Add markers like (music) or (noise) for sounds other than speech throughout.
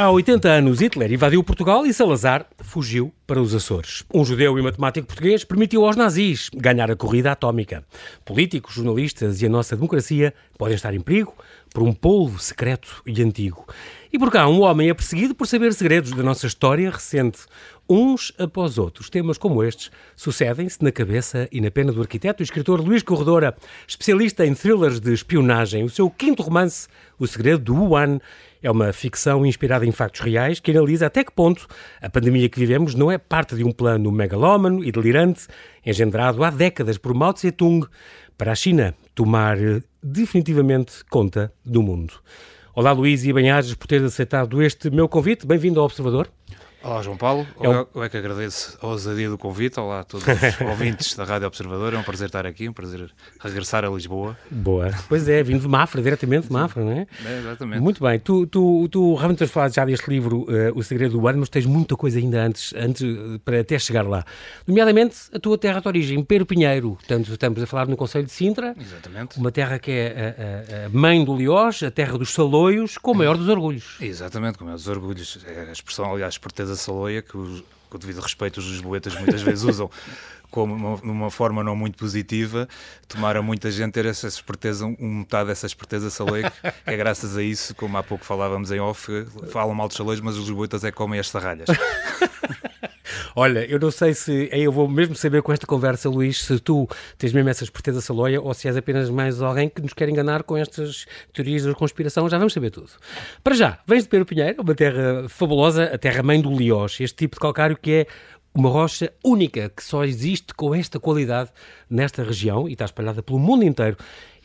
Há 80 anos, Hitler invadiu Portugal e Salazar fugiu para os Açores. Um judeu e matemático português permitiu aos nazis ganhar a corrida atómica. Políticos, jornalistas e a nossa democracia podem estar em perigo por um polvo secreto e antigo. E por cá, um homem é perseguido por saber segredos da nossa história recente. Uns após outros, temas como estes sucedem-se na cabeça e na pena do arquiteto e escritor Luís Corredora, especialista em thrillers de espionagem. O seu quinto romance, O Segredo do Wuhan, é uma ficção inspirada em factos reais que analisa até que ponto a pandemia que vivemos não é parte de um plano megalómano e delirante engendrado há décadas por Mao Tse-tung para a China tomar definitivamente conta do mundo. Olá Luís e bem-ajas por ter aceitado este meu convite. Bem-vindo ao Observador. Olá, João Paulo. É um... Eu é que agradeço a ousadia do convite. Olá a todos os (laughs) ouvintes da Rádio Observador. É um prazer estar aqui, um prazer regressar a Lisboa. Boa. Pois é, vindo de Mafra, diretamente de Mafra, não é? é exatamente. Muito bem. Tu, tu, tu realmente tens falado já deste livro, uh, O Segredo do Ano, mas tens muita coisa ainda antes, antes uh, para até chegar lá. Nomeadamente a tua terra de origem, Pero Pinheiro. Portanto, estamos a falar no Conselho de Sintra. Exatamente. Uma terra que é a, a, a mãe do Liós, a terra dos Saloios, com o maior dos orgulhos. Exatamente, com o maior dos orgulhos. É a expressão, aliás, esperteza Saloia, que os, com devido respeito os lisboetas muitas vezes usam como uma, numa forma não muito positiva, tomaram muita gente ter essa esperteza, um metade dessa esperteza saloia, que é graças a isso, como há pouco falávamos em off, falam mal dos saloios, mas os lisboetas é que comem as sarralhas. Olha, eu não sei se. Eu vou mesmo saber com esta conversa, Luís, se tu tens mesmo essa esperteza saloia ou se és apenas mais alguém que nos quer enganar com estas teorias da conspiração. Já vamos saber tudo. Para já, vens de Pedro Pinheiro, uma terra fabulosa, a terra-mãe do Liós, este tipo de calcário que é uma rocha única que só existe com esta qualidade nesta região e está espalhada pelo mundo inteiro.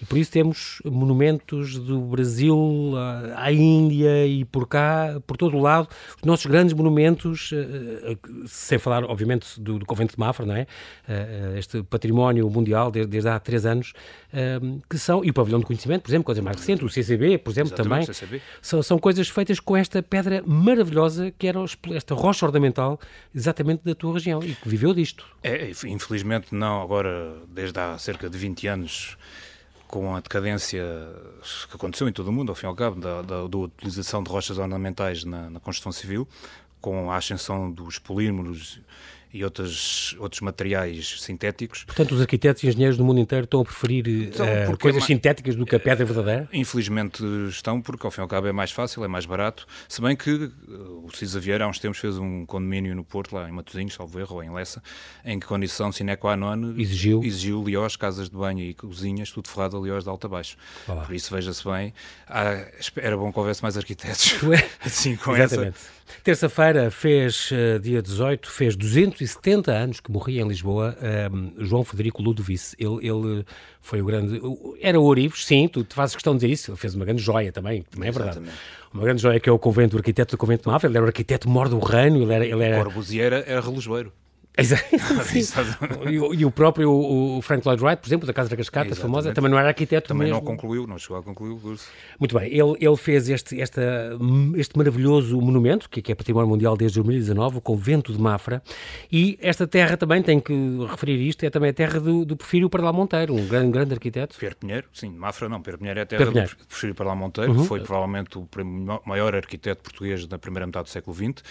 E por isso temos monumentos do Brasil à Índia e por cá, por todo o lado, os nossos grandes monumentos, eh, eh, sem falar, obviamente, do, do Convento de Mafra, não é? Eh, este património mundial desde, desde há três anos, que são, e o Pavilhão de Conhecimento, por exemplo, coisas mais recentes, o CCB, por exemplo, Exatamente, também, CCB. São, são coisas feitas com esta pedra maravilhosa que era esta rocha ornamental exatamente da tua região e que viveu disto. É, infelizmente não, agora, desde há cerca de 20 anos, com a decadência que aconteceu em todo o mundo, ao fim e ao cabo, da, da, da utilização de rochas ornamentais na, na, construção civil, com a ascensão dos polímeros e outros, outros materiais sintéticos. Portanto, os arquitetos e engenheiros do mundo inteiro estão a preferir então, uh, coisas é sintéticas do que a pedra verdadeira? Infelizmente estão, porque ao fim e ao cabo é mais fácil, é mais barato, se bem que uh, o Cisa Vieira há uns tempos fez um condomínio no Porto, lá em Matosinhos, salvo erro, ou em Lessa, em que condição sine qua non exigiu, exigiu liós, casas de banho e cozinhas, tudo ferrado a liós de alto a baixo. Olá. Por isso, veja-se bem, há, era bom que houvesse mais arquitetos assim, (laughs) com Exatamente. essa Terça-feira fez, uh, dia 18, fez 270 anos que morria em Lisboa um, João Federico Ludovice. Ele, ele foi o grande. Era o Orives, sim, tu te fazes questão de dizer isso. Ele fez uma grande joia também, também é verdade. Exatamente. Uma grande joia que é o convento, o arquiteto do convento de Mafra. Ele era o arquiteto mor do reino. Ele era. Ele era... Corbusier era relojoeiro. Exato. (laughs) e, e, o próprio o Frank Lloyd Wright, por exemplo, da Casa da Cascata, Exatamente. famosa, também não era arquiteto Também mesmo. não concluiu, não chegou a concluir o curso. Muito bem, ele, ele fez este, esta, este maravilhoso monumento, que é Património Mundial desde 2019, o Convento de Mafra, e esta terra também, tem que referir isto, é também a terra do, do Porfírio Paralá Monteiro, um grande, grande arquiteto. Pedro Pinheiro, sim, Mafra não, Pedro Pinheiro é a terra Pinheiro. do Porfírio Paralá Monteiro, uhum. foi provavelmente o maior arquiteto português da primeira metade do século XX,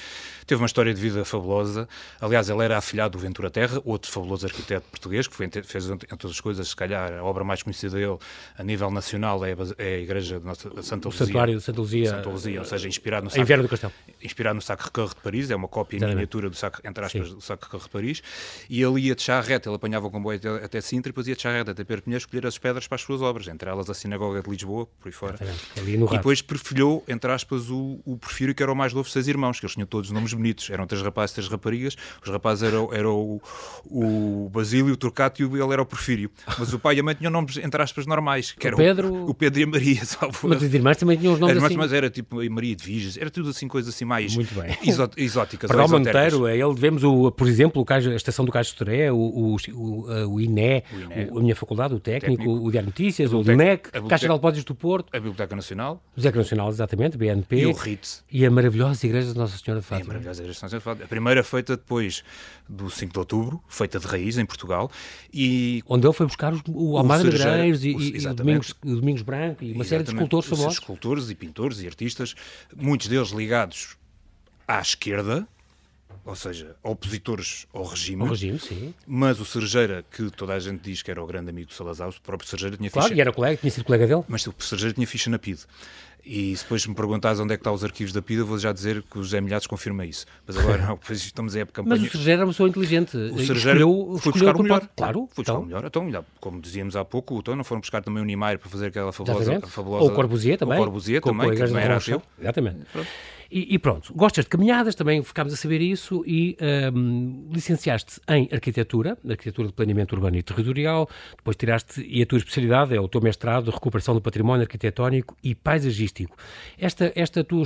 teve uma história de vida fabulosa, aliás, ele era afilhado do Ventura Terra, outro fabuloso arquiteto português, que foi, fez, entre outras coisas, se calhar, a obra mais conhecida dele a nível nacional é a, é a Igreja de Nossa, Santa Luzia. O Santuário de Santa Luzia. Santa Luzia, ou seja, inspirado no Sacre, do Castelo. Inspirado no Sacre-Cœur de Paris, é uma cópia em miniatura do Sacre, entre aspas, Sim. do Sacre-Cœur de Paris, e ele ia de charrete, ele apanhava o comboio até, até Sintra e depois ia de charrete até Perpignan escolher as pedras para as suas obras, entre elas a Sinagoga de Lisboa, por aí fora. e depois perfilhou, entre aspas, o, o Porfírio, que era o mais novo seis irmãos, que eles tinham todos nomes bonitos, eram três rapazes e três raparigas, os rapazes eram, eram o, o Basílio, o Turcato e ele era o Porfírio. Mas o pai e a mãe tinham nomes, entre aspas, normais. Que o Pedro... O, Pedro e a Maria, (laughs) salvo. Mas os irmãos também tinham os nomes era, assim. Mas era tipo a Maria de Viges, era tudo assim, coisas assim mais Muito bem. Exó exóticas. Para o Monteiro, é ele vemos, o, por exemplo, o a estação do Cais de Toré, o, o, o, INE, o INE. a minha faculdade, o técnico, técnico. o Diário Notícias, o DUNEC, a Caixa de Depósitos do Porto. A Biblioteca Nacional. A Biblioteca Nacional, exatamente, BNP. E o RIT. E a maravilhosa Igreja de Nossa Senhora de Fátima. E a maravilhosa Igreja de Nossa Senhora de Fátima. A primeira feita depois do 5 de outubro, feita de raiz em Portugal. E Onde ele foi buscar os, o Almada Negreiros e, e, e Domingos, Domingos Branco e uma série de escultores famosos. Escultores e pintores e artistas, muitos deles ligados à esquerda, ou seja, opositores ao regime. Ao regime, sim. Mas o Cerejeira, que toda a gente diz que era o grande amigo do Salazar, o próprio Cerejeira tinha claro, ficha... Claro, e era colega, tinha sido colega dele. Mas o Cerejeira tinha ficha na PIDE. E se depois me perguntares onde é que estão os arquivos da PIDE, eu vou já dizer que o José Milhares confirma isso. Mas agora, não, (laughs) depois estamos em época campanha. Mas o Cerejeira era uma pessoa inteligente. O escolheu, foi buscar o melhor. Claro. Foi buscar então. o melhor. Então, como dizíamos há pouco, então não foram buscar também o Niemeyer para fazer aquela fabulosa... fabulosa Ou o Corbusier também. O Corbusier também, que também era seu. Exatamente. Pronto. E, e, pronto, gostas de caminhadas, também ficámos a saber isso, e um, licenciaste em Arquitetura, Arquitetura de Planeamento Urbano e Territorial, depois tiraste, e a tua especialidade é o teu mestrado de Recuperação do Património Arquitetónico e Paisagístico. Esta, esta tu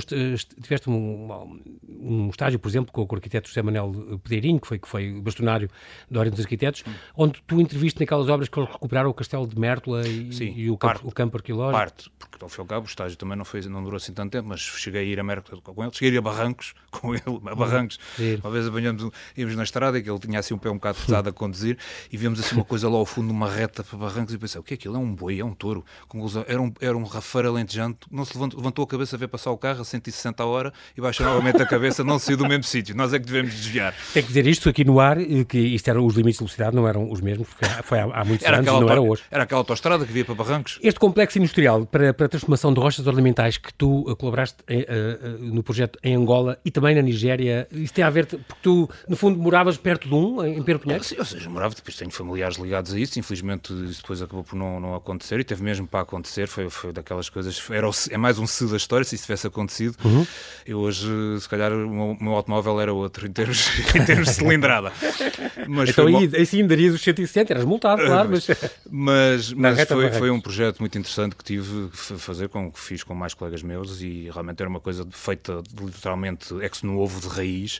tiveste um, um estágio, por exemplo, com o arquiteto José Manuel Pedeirinho, que foi, que foi bastonário da Ordem dos Arquitetos, onde tu interviste naquelas obras que eles recuperaram o Castelo de Mértola e, Sim, e o, parte, campo, o campo arqueológico. Parte, porque ao fim e ao cabo o estágio também não, foi, não durou assim tanto tempo, mas cheguei a ir a Mértola com ele, cheguei a Barrancos (laughs) com ele, a Barrancos. Sim. Uma vez apanhamos, íamos na estrada, que ele tinha assim um pé um bocado pesado a conduzir, e vimos assim uma (laughs) coisa lá ao fundo, numa reta para Barrancos, e pensei, o que é aquilo? É um boi, é um touro. Conclusão, era um, era um rafeiro alentejante, não se levantou, levantou a cabeça a ver passar o carro a 160 a hora e baixou novamente a cabeça, não saiu do mesmo (laughs) sítio. Nós é que devemos desviar. Tem que dizer isto aqui no ar, que isto eram os limites de velocidade, não eram os mesmos, porque foi há, há muitos era anos, não era hoje. Era aquela autostrada que via para Barrancos. Este complexo industrial para, para a transformação de rochas ornamentais que tu uh, colaboraste uh, uh, no projeto em Angola e também na Nigéria, isso tem a ver, porque tu, no fundo, moravas perto de um, em Pedro Pinheiro? Sim, ou seja, morava, depois tenho familiares ligados a isso, infelizmente isso depois acabou por não, não acontecer, e teve mesmo para acontecer, foi, foi daquelas coisas, era o, é mais um se da história, se isso tivesse acontecido, uhum. eu hoje, se calhar, o meu, meu, automóvel era outro, em termos, (laughs) em termos de cilindrada. Mas então aí, aí sim darias os 160, eras multado, claro, mas... Mas, mas foi, foi um projeto muito interessante que tive que fazer, com, que fiz com mais colegas meus, e realmente era uma coisa feita literalmente ex novo de raiz.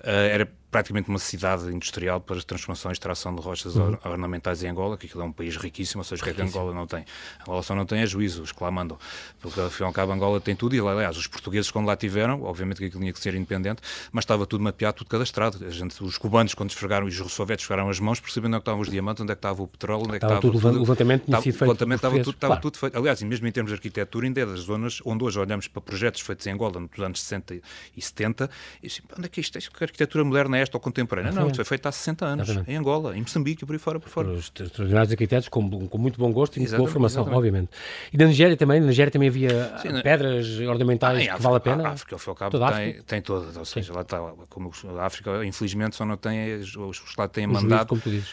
Uh, era praticamente uma cidade industrial para as transformações de extração de rochas uhum. ornamentais em Angola, que aquilo é um país riquíssimo, ou seja, o que é que Angola não tem? Angola só não tem é juízo, mandam. Porque, afinal cabo, Angola tem tudo, e aliás, os portugueses quando lá tiveram, obviamente que aquilo tinha que ser independente, mas estava tudo mapeado, tudo cadastrado. A gente, os cubanos, quando esfregaram, os russovetes esfregaram as mãos, percebendo onde é que estavam os diamantes, onde é que estava o petróleo, onde é que estava, estava tudo. O levantamento tinha sido feito. Levantamento estava, tudo, estava claro. tudo feito. Aliás, e mesmo em termos de arquitetura, ainda é das zonas onde hoje olhamos para projetos feitos em Angola nos anos 60 e 70, e assim, onde é que isto é? Que arquitetura moderna é esta ou contemporânea? Não, isso foi feito há 60 anos, exatamente. em Angola, em Moçambique, por aí fora, por fora. Os extraordinários arquitetos com, com muito bom gosto e muito boa formação, exatamente. obviamente. E na Nigéria também, na Nigéria também havia Sim, pedras ornamentais ah, que vale a pena? A África, ao fim e ao cabo, Toda tem, tem todas, ou seja, Sim. lá está, como a África, infelizmente, só não tem, os, os lá têm mandado. como tu dizes.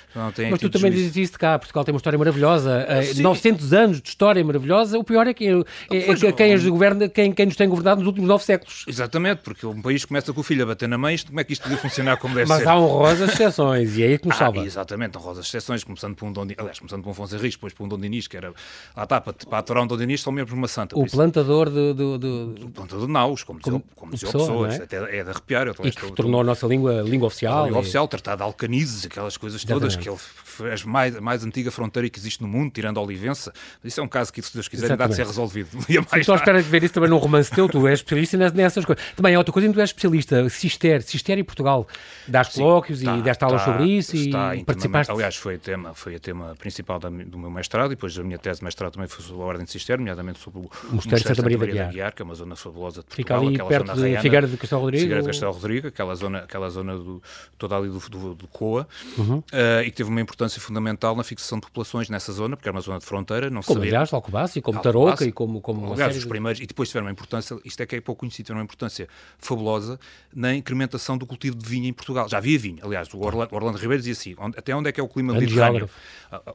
Mas tu também dizes isso cá, Portugal tem uma história maravilhosa, Sim. 900 anos de história maravilhosa, o pior é que é, é, quem, governa, quem, quem nos tem governado nos últimos nove séculos. Exatamente, porque um país começa com o filho a bater na mãe, como é que isto devia funcionar como deve Mas ser? Mas há honrosas exceções, e é aí que nos ah, salva. Exatamente, honrosas exceções, começando por um Dom aliás, começando por um Afonso Henriques, depois por um Dom Dinis, que era, lá está, para, para aturar um Dom Dinis, são mesmo uma santa. O plantador do, do, do... O plantador de naus, como, como, como diziam pessoas, é? até é de arrepiar. Eu e que tornou a nossa língua língua oficial. A língua e... oficial, tratado de alcanizes, aquelas coisas todas, que ele a mais, mais antiga fronteira que existe no mundo, tirando a Olivença. Isso é um caso que, se Deus quiser, há de ser resolvido. (laughs) Estou à espera de ver isso também num romance teu, tu és especialista nessas coisas. Também é outra coisa, tu és especialista, Cister, Cister e Portugal. Dás colóquios e deste aulas sobre isso e participaste. Aliás, foi o tema, foi o tema principal da, do meu mestrado e depois a minha tese de mestrado também foi sobre a Ordem de Cister, nomeadamente sobre o, Mosteiro de Santa Maria da Guiar. Guiar, que é uma zona fabulosa de Portugal. Fica ali perto de Figueira de Castelo Rodrigo. Figueira de Castelo Rodrigo, aquela zona, aquela zona do, toda ali do, do, do Coa, uhum. uh, e que teve uma importância fundamental na fixação de populações nessa zona, porque era uma zona de fronteira. Não como, sabia... aliás, Alcobaça e como Tarouca e como, como aliás, os primeiros, e depois tiveram uma importância, isto é que é pouco conhecido, tiveram uma importância fabulosa na incrementação do cultivo de vinho em Portugal. Já havia vinho, aliás, o Orlando, Orlando Ribeiro dizia assim, onde, até onde é que é o clima mediterrâneo?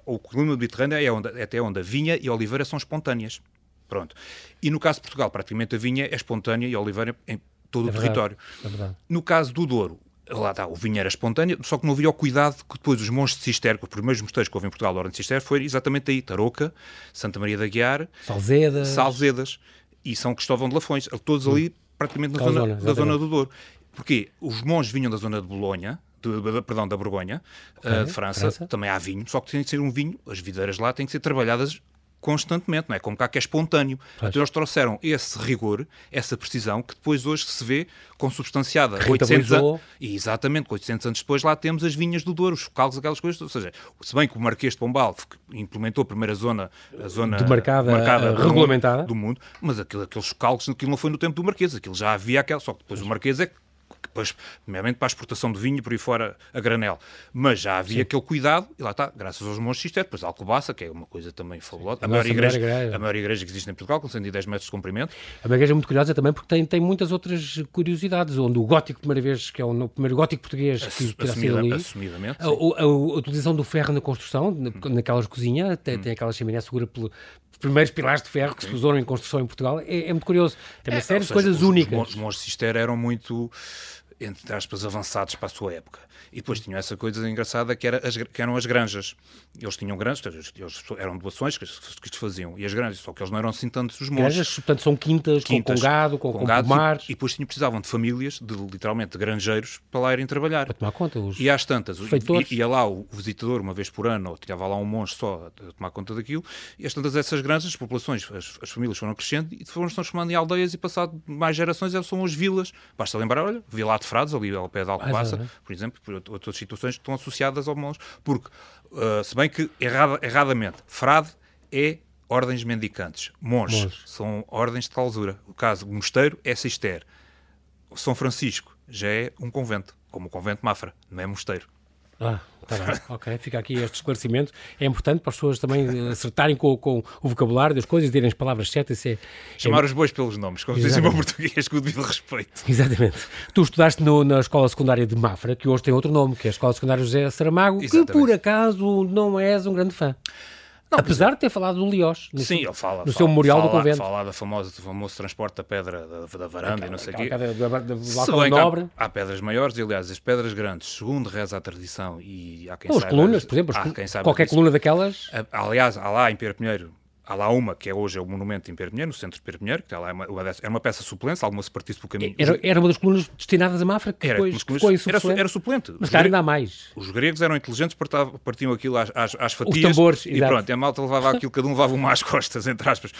O clima mediterrâneo é onde, até onde a vinha e a oliveira são espontâneas. Pronto. E no caso de Portugal, praticamente a vinha é espontânea e a oliveira em todo é o verdade, território. É no caso do Douro, lá está, o vinho era espontâneo, só que não havia o cuidado que depois os monges de Cister, os primeiros mosteiros que houve em Portugal, a Ordem de Cister, foi exatamente aí, Tarouca, Santa Maria da Guiar, Salzedas, Salzedas e São Cristóvão de Lafões, todos ali praticamente na zona, zona da zona do Douro. Porque os monges vinham da zona de Bolonha, de, perdão, da Borgonha, okay, uh, de França, França, também há vinho, só que tem que ser um vinho, as videiras lá têm que ser trabalhadas constantemente, não é? Como cá que é espontâneo. Pois. Então eles trouxeram esse rigor, essa precisão, que depois hoje se vê consubstanciada. 800 anos, e exatamente, 800 anos depois lá temos as vinhas do Douro, os chocalhos, aquelas coisas. Ou seja, se bem que o Marquês de Pombal implementou a primeira zona, a zona demarcada, marcada uh, regulamentada do mundo, mas aquilo, aqueles chocalhos, aquilo não foi no tempo do Marquês, aquilo já havia aquela, só que depois o Marquês é que depois, primeiramente para a exportação de vinho por aí fora a granel. Mas já havia Sim. aquele cuidado, e lá está, graças aos monges cister, depois a Alcobaça, que é uma coisa também fabulosa. A, a, maior igreja, igreja. a maior igreja que existe em Portugal, com 110 metros de comprimento. A minha igreja é muito curiosa também porque tem, tem muitas outras curiosidades, onde o gótico, primeira vez, que é o primeiro gótico português que sido ali. Assumidamente. A, a, a, utilização do ferro na construção, hum. naquelas cozinhas, tem, hum. tem aquela chaminé segura pelo, primeiros pilares de ferro que se usaram em construção em Portugal. É, é muito curioso. Tem uma é, série de coisas únicas. Os monges cister eram muito entre aspas, avançados para a sua época. E depois tinham essa coisa engraçada que, era as, que eram as granjas. Eles tinham granjas, eles eram doações que, que se faziam. E as granjas, só que eles não eram assim tantos os monges. Granjas, portanto, são quintas, quintas com, com, gado, com, com, com gado, e, e, depois tinham, precisavam de famílias, de, literalmente de granjeiros, para lá irem trabalhar. Para tomar conta. Os e às tantas, feitores. ia lá o visitador uma vez por ano, ou tinha lá um monge só a tomar conta daquilo, e às tantas essas granjas, as populações, as, as famílias foram crescendo e foram se transformando em aldeias e passado mais gerações são as vilas. Basta lembrar, olha, Vila de Frades, ali ao pé de Alcobaça, ah, por exemplo, por outras situações que estão associadas ao monge. Porque, uh, se bem que errada, erradamente, frade é ordens mendicantes. Monges, são ordens de clausura. O caso, mosteiro é cister. São Francisco já é um convento, como o convento Mafra, não é mosteiro. Ah, tá bem. (laughs) ok, fica aqui este esclarecimento. É importante para as pessoas também acertarem com, com o vocabulário das coisas, direm as palavras certas. É, Chamar é... os bois pelos nomes, como dizem o português, com o devido respeito. Exatamente. Tu estudaste no, na Escola Secundária de Mafra, que hoje tem outro nome, que é a Escola Secundária José Saramago, Exatamente. que por acaso não és um grande fã. Não, Apesar de ter falado do Liós, Sim, ele fala, no fala, seu memorial fala, do convento. Fala do famoso, do famoso transporte da pedra da, da varanda e não sei o quê. Pedra do, do nobre. Há, há, pedras maiores e, aliás, as pedras grandes, segundo reza a tradição, e há quem As colunas, por exemplo, qualquer coluna daquelas. Aliás, há lá em Pedro Pinheiro Há lá uma, que é hoje é o monumento em Perpinheiro, no centro de Perpinheiro, que é uma, era uma peça suplente, alguma se partisse pelo caminho. Era, era uma das colunas destinadas a Mafra, que era, depois ficou era, era suplente. Mas claro, ainda há mais. Os gregos eram inteligentes, partiam aquilo às, às, às fatias. Os tambores, E exato. pronto, a malta levava aquilo, cada um levava uma às costas, entre aspas.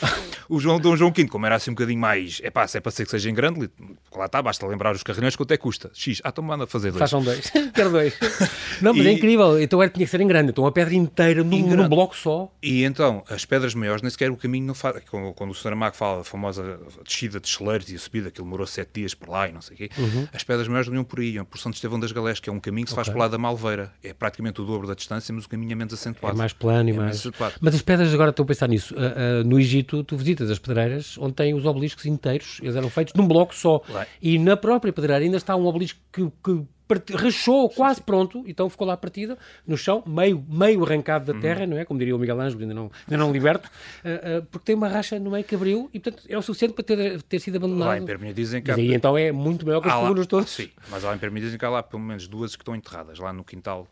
O João, Dom João V, como era assim um bocadinho mais, é pá, se é para ser que seja em grande, lá está, basta lembrar os carrinhões quanto é que custa. X, ah, então manda fazer dois. Façam dois, (laughs) quero dois. (laughs) Não, mas é e... é incrível, então era, tinha que ser em grande, então uma pedra inteira num, num bloco só. E então, as pedras maiores, nem sequer o caminho não faz, quando o Saramago fala da famosa descida de Cheleiros e a subida, que ele demorou sete dias por lá e não sei o quê, uhum. as pedras maiores não iam por aí, iam por Santo Estevão das Galés, que é um caminho que se okay. faz lá da Malveira. É praticamente o dobro da distância, mas o caminho é menos acentuado. É mais plano e é mais... mais mas as pedras, agora estou a pensar nisso, uh, uh, no Egito tu visitas as pedreiras onde tem os obeliscos inteiros, eles eram feitos num bloco só. E na própria pedreira ainda está um obelisco que, que rachou quase pronto, então ficou lá partida no chão, meio, meio arrancado da uhum. terra, não é? Como diria o Miguel Ângelo, ainda não, ainda não liberto, uh, (laughs) uh, porque tem uma racha no meio que abriu e, portanto, é o suficiente para ter, ter sido abandonado. Lá em Perminha dizem que há... E então é muito maior que as colunas todas. Sim, mas lá em Perminha dizem que há lá pelo menos duas que estão enterradas, lá no quintal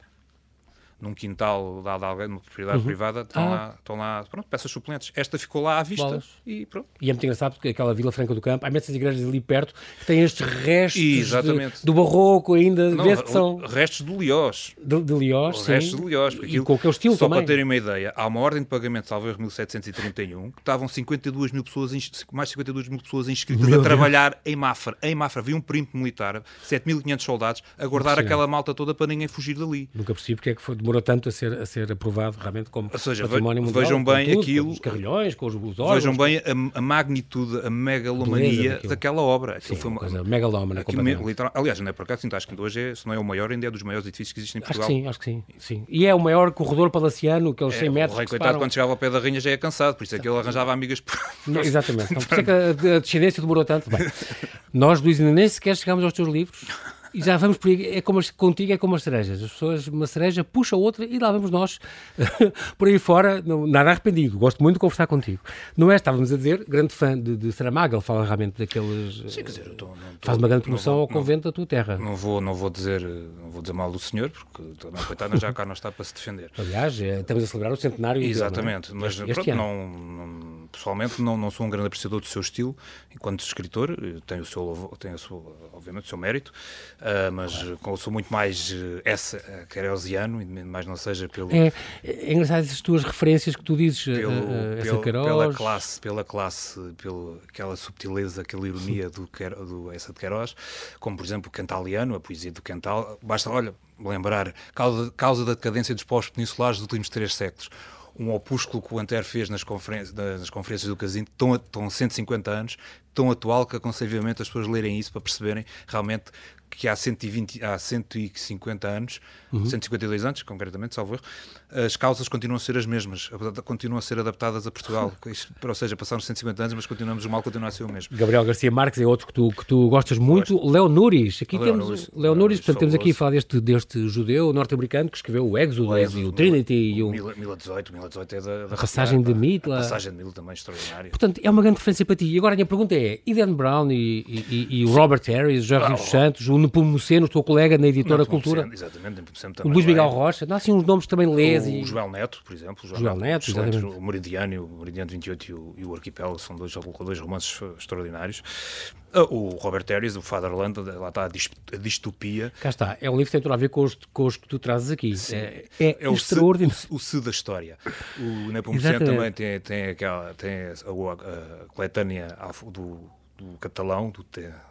num quintal dado a alguém, numa propriedade uhum. privada, estão, ah. lá, estão lá, pronto, peças suplentes. Esta ficou lá à vista Bolas. e pronto. E é muito engraçado porque aquela Vila Franca do Campo, há imensas igrejas ali perto que têm estes restos de, do barroco ainda, Não, que são... Restos de Liós. De, de Liós, sim. Restos de Liós. E com aquele estilo Só também. para terem uma ideia, há uma ordem de pagamento, erro, 1731, que estavam 52 mil pessoas, mais 52 mil pessoas inscritas Meu a trabalhar Deus. em Mafra. Em Mafra havia um perímetro militar, 7.500 soldados, a guardar aquela malta toda para ninguém fugir dali. Nunca percebi porque é que foi, demorou tanto a ser ser aprovado realmente como Ou seja, património mundial. Vejam bem tudo, aquilo. Com os carrilhões, com os, os órgãos. Vejam bem a, a magnitude, a megalomania daquela obra. Sim, foi uma coisa megalómana. Literal, aliás, não é por acaso, acho que hoje, é, se não é o maior, ainda é dos maiores edifícios que existem em Portugal. Acho que sim, acho que sim. sim. E é o maior corredor palaciano, aqueles é, 100 metros. O rei, coitado, quando chegava ao pé da rainha já é cansado, por isso é que ele arranjava amigas. Por... (laughs) Não, exatamente. Não, por isso é (laughs) que a, a descendência demorou tanto. Bem, nós, Luís, ainda nem sequer chegamos aos teus livros. E já vamos por aí, é como as, contigo é como as cerejas. As pessoas, uma cereja puxa outra e lá vamos nós (laughs) por aí fora, não, nada arrependido. Gosto muito de conversar contigo. Não é, estávamos a dizer, grande fã de, de Saramago, ele fala realmente daqueles. Sim, quer dizer, eu tô, tô, faz uma grande promoção ao convento não, da tua terra. Não vou, não vou dizer, não vou dizer mal do senhor, porque também coitada já cá não está para se defender. Aliás, é, estamos a celebrar o centenário. Exatamente, dele, é? mas pronto, não, não, pessoalmente não, não sou um grande apreciador do seu estilo enquanto escritor, tem o seu, tem o seu obviamente o seu mérito, uh, mas claro. sou muito mais uh, essa, uh, querosiano, mais não seja pelo... É, é engraçado essas tuas referências que tu dizes, pelo, uh, pelo, pela classe, pela classe, pela aquela subtileza, aquela ironia do, do essa de Queiroz, como por exemplo o Cantaliano, a poesia do Cantal, basta, olha, lembrar, causa, causa da decadência dos povos peninsulares dos últimos três séculos um opúsculo que o Anter fez nas, conferências, nas conferências do Casino, tão, tão 150 anos, tão atual que aconselhamento as pessoas lerem isso para perceberem realmente que há, 120, há 150 anos, uhum. 152 anos, concretamente, salvo erro, as causas continuam a ser as mesmas, continuam a ser adaptadas a Portugal. (laughs) Isto, ou seja, passaram 150 anos, mas continuamos, o mal continua a ser o mesmo. Gabriel Garcia Marques é outro que tu, que tu gostas muito. Gosto. Leo Nuris, aqui temos Nuris, Leo Nuris, portanto, temos aqui a falar deste, deste judeu norte-americano que escreveu o Exodus o e o Trinity. e o... 1018, 1018 é da, da passagem de Mitla. A passagem de Mitla também extraordinária. Portanto, é uma grande referência para ti. E agora a minha pergunta é, e Dan Brown e, e, e o Robert Harris, o Jorge ah, Santos, o Nepomuceno, o teu colega na editora Cultura. Exatamente, o Luís Miguel Rocha, há assim uns nomes também lês o, e... Joel Neto, por exemplo. O Joel Neto, exatamente. O Meridiano, o Meridiano 28 e o, e o Arquipélago são dois, dois romances extraordinários. Ah, o Robert Harris, o Fatherland, lá está a distopia. Cá está, é um livro que tem tudo a ver com os, com os que tu trazes aqui. Sim. É, é, é extraordinário. O, o se da história. O Nepomuceno também tem, tem, aquela, tem a, a, a coletânea do do catalão, do,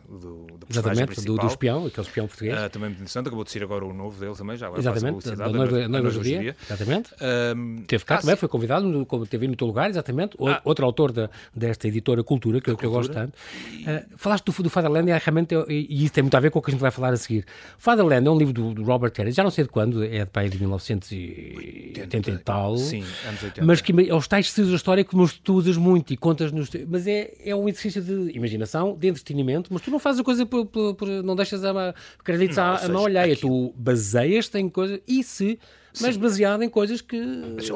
do, do Exatamente, do, do, espião, aquele espião português. Uh, também muito interessante, acabou de sair agora o novo dele também, já agora Exatamente, da noiva, noiva judia. Exatamente. Um, teve cá ah, também, sim. foi convidado, como teve no teu lugar, exatamente. Ah. Outro autor da, desta editora Cultura, que, que eu gosto tanto. Uh, falaste do, do Fatherland e, realmente, e isso tem muito a ver com o que a gente vai falar a seguir. Fatherland é um livro do, do Robert Harris, já não sei de quando, é de pai de 1980 e tal. Sim, anos 80. Mas que é os tais da história que tu usas muito e contas nos. Mas é, é um exercício de imaginação, de entretenimento, mas tu não fazes a coisa por, por, por não deixas a, créditos à, à mão alheia, tu baseias-te em coisas e se mas Sim. baseado em coisas que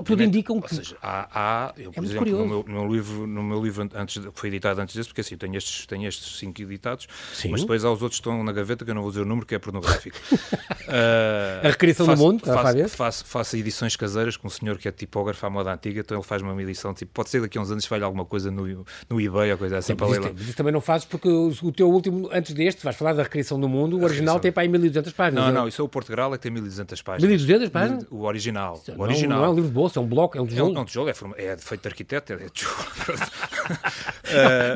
tudo indicam que. Ou seja, há, há eu, é por exemplo, no meu, no meu, livro, no meu livro antes, foi editado antes desse, porque assim, tenho estes, tenho estes cinco editados, Sim. mas depois há os outros que estão na gaveta, que eu não vou dizer o número, que é pornográfico. uh, (laughs) a recriação faço, do mundo, faço, faço, faço, edições caseiras com um senhor que é tipógrafo à moda antiga, então ele faz uma edição, tipo, pode ser daqui a uns anos falha alguma coisa no, no eBay ou coisa assim Sim, para ler. Mas isso também não fazes porque o, o, teu último, antes deste, vais falar da recriação do mundo, o original tem para aí 1200 páginas. Não, não, isso é o Portugal, é que tem 1200 páginas. 1200 páginas? O original. O original. Não, não é um livro de bolsa, é um bloco, é um tijolo. É um, é um tijolo, é, é feito de arquiteto, é de tijolo.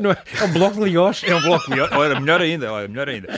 (laughs) não é, é um bloco de Liós. É um bloco de Liós, olha, melhor ainda, olha, melhor ainda.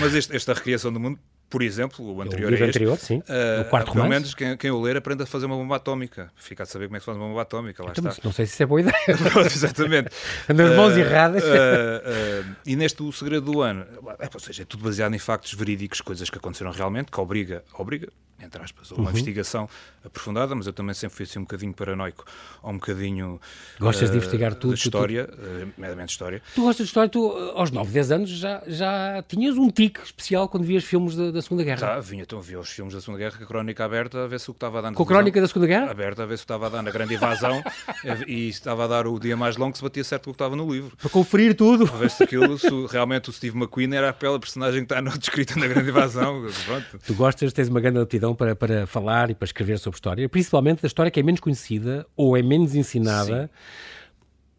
Mas este, esta recriação do mundo por exemplo, o anterior o livro anterior, sim. Uh, o quarto pelo menos quem, quem o ler aprende a fazer uma bomba atómica. Fica a saber como é que se faz uma bomba atómica. Lá então, está. Não sei se isso é boa ideia. (laughs) Exatamente. (laughs) Nas mãos uh, erradas. Uh, e neste O Segredo do Ano, é, ou seja, é tudo baseado em factos verídicos, coisas que aconteceram realmente, que obriga, obriga entre aspas, uma uhum. investigação aprofundada, mas eu também sempre fui assim um bocadinho paranoico, ou um bocadinho. Gostas uh, de investigar tudo? De história. Uh, meramente história. Tu gostas de história, tu aos 9, 10 anos já, já tinhas um tique especial quando vias filmes da, da Segunda Guerra. Já, vinha, então via os filmes da Segunda Guerra com a crónica aberta a ver se o que estava a dar Com a crónica da Segunda Guerra? Aberta a ver se o que estava a dar na grande invasão (laughs) e estava a dar o dia mais longo que se batia certo com o que estava no livro. Para conferir tudo. Para ver se aquilo, se realmente o Steve McQueen era aquela personagem que está descrita na grande invasão. Pronto. Tu gostas, tens uma grande aptidão para, para falar falar e para escrever sobre história, principalmente da história que é menos conhecida ou é menos ensinada. Sim.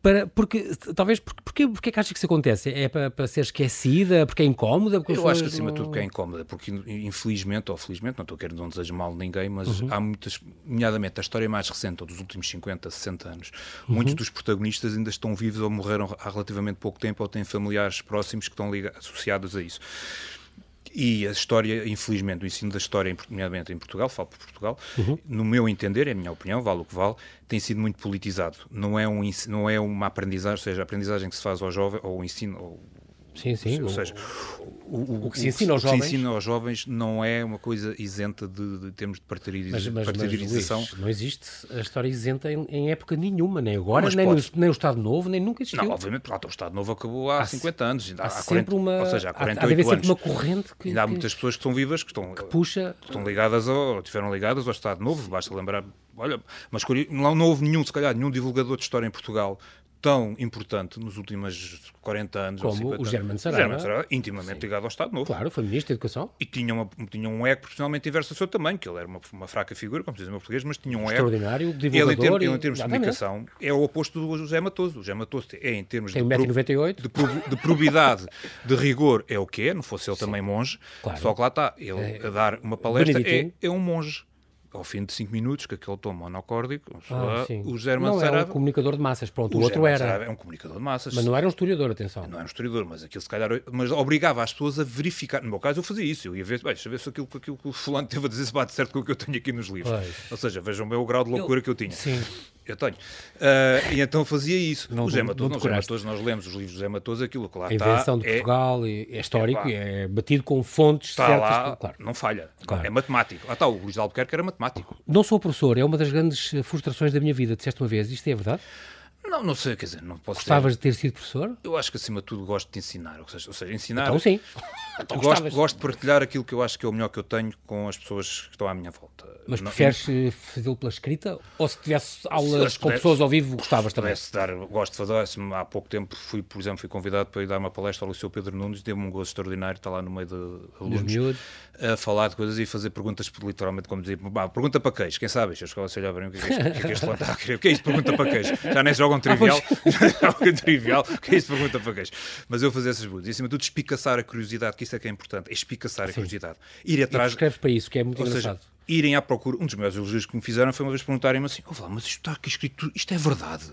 Para, porque, talvez, porque, porque, porque é que achas que isso acontece? É para, para ser esquecida? Porque é incómoda? Porque Eu acho que acima de tudo que é incómoda, porque infelizmente ou felizmente, não estou querendo não desejo mal a ninguém, mas uhum. há muitas, nomeadamente a história mais recente, ou dos últimos 50, 60 anos, uhum. muitos dos protagonistas ainda estão vivos ou morreram há relativamente pouco tempo ou têm familiares próximos que estão ligados, associados a isso. E a história, infelizmente, o ensino da história, nomeadamente em Portugal, falo por Portugal, uhum. no meu entender, é a minha opinião, vale o que vale, tem sido muito politizado. Não é, um, não é uma aprendizagem, ou seja, a aprendizagem que se faz ao jovem, ou o ensino, ou Sim, sim. Ou seja, o, o, o que se ensina aos jovens. ensina aos jovens não é uma coisa isenta de, de termos de partidarização. Mas, mas, mas não existe a história isenta em, em época nenhuma, nem agora, nem, no, nem o Estado Novo, nem nunca existiu. Não, obviamente, o Estado Novo acabou há, há 50 anos. Há, há 40, uma, ou seja, há 48 há, sempre uma corrente que. Ainda há muitas pessoas que estão vivas, que estão, que puxa, estão ligadas ao, tiveram ligadas ao Estado Novo. Basta lembrar, olha, mas não, não houve nenhum, se calhar, nenhum divulgador de história em Portugal tão importante nos últimos 40 anos. Como o German Saraiva. German Saraiva, intimamente Sim. ligado ao Estado Novo. Claro, foi Ministro da Educação. E tinha, uma, tinha um ego profissionalmente inverso ao seu tamanho, que ele era uma, uma fraca figura, como se diz em português, mas tinha um ego... Extraordinário, divulgador. Ele, em, termos, ele, em termos de comunicação, é o oposto do José Matoso. O José Matoso é, em termos Tem de, 1,98m. De, de probidade, de rigor, é o que é, não fosse ele Sim. também monge. Claro. Só que lá está, ele é, a dar uma palestra é, é um monge ao fim de 5 minutos, que aquele tom monocórdico, ah, o José Não é um comunicador de massas, pronto, o, o outro era. é um comunicador de massas. Mas não era um historiador, atenção. Não era um historiador, mas aquilo se calhar, mas obrigava as pessoas a verificar. No meu caso eu fazia isso, eu ia ver, deixa ver se aquilo, aquilo que o fulano teve a dizer se bate certo com o que eu tenho aqui nos livros. Pois. Ou seja, vejam bem o grau de loucura eu, que eu tinha. Sim. Eu tenho. Uh, e então fazia isso. Não, o Zé Matoso, não, Zé Matoso, nós lemos os livros do Zé Matoso, aquilo que lá está. A invenção de é, Portugal é, é histórico, é, é, batido com fontes está certas. Lá, claro. Não falha. Claro. É matemático. Lá está, o Luís de Albuquerque era matemático. Não sou professor, é uma das grandes frustrações da minha vida. Disseste uma vez, isto é verdade? Não, não sei, quer dizer, não posso Gostavas ter... de ter sido professor? Eu acho que acima de tudo gosto de ensinar, ou seja, ou seja ensinar... Então sim. então, gosto, gosto de partilhar aquilo que eu acho que é o melhor que eu tenho com as pessoas que estão à minha volta. Mas não, preferes não... Eh, fazê-lo pela escrita? Ou se tivesse aulas se com pudesse, pessoas ao vivo, gostavas também? Dar, gosto de fazer, há pouco tempo fui, por exemplo, fui convidado para ir dar uma palestra ao Liceu Pedro Nunes, deu-me um gosto extraordinário, está lá no meio de alunos, a falar de coisas e fazer perguntas, literalmente, como dizer, pergunta para queijo, quem sabe? Eu ficava a olhar para mim, o que é que este, que é que este (laughs) está a querer? O que é isto? Pergunta para queijo. Já nem jogam trivial. (laughs) Ah, algo trivial, que é isso pergunta para queijo. Mas eu fazer essas perguntas. E acima de tudo, espicaçar a curiosidade, que isso é que é importante, é espicaçar a curiosidade. Ir atrás. escreve para isso, que é muito Ou engraçado. Seja, irem à procura. Um dos meus elogios que me fizeram foi uma vez perguntarem-me assim: oh, mas isto está aqui escrito, isto é verdade.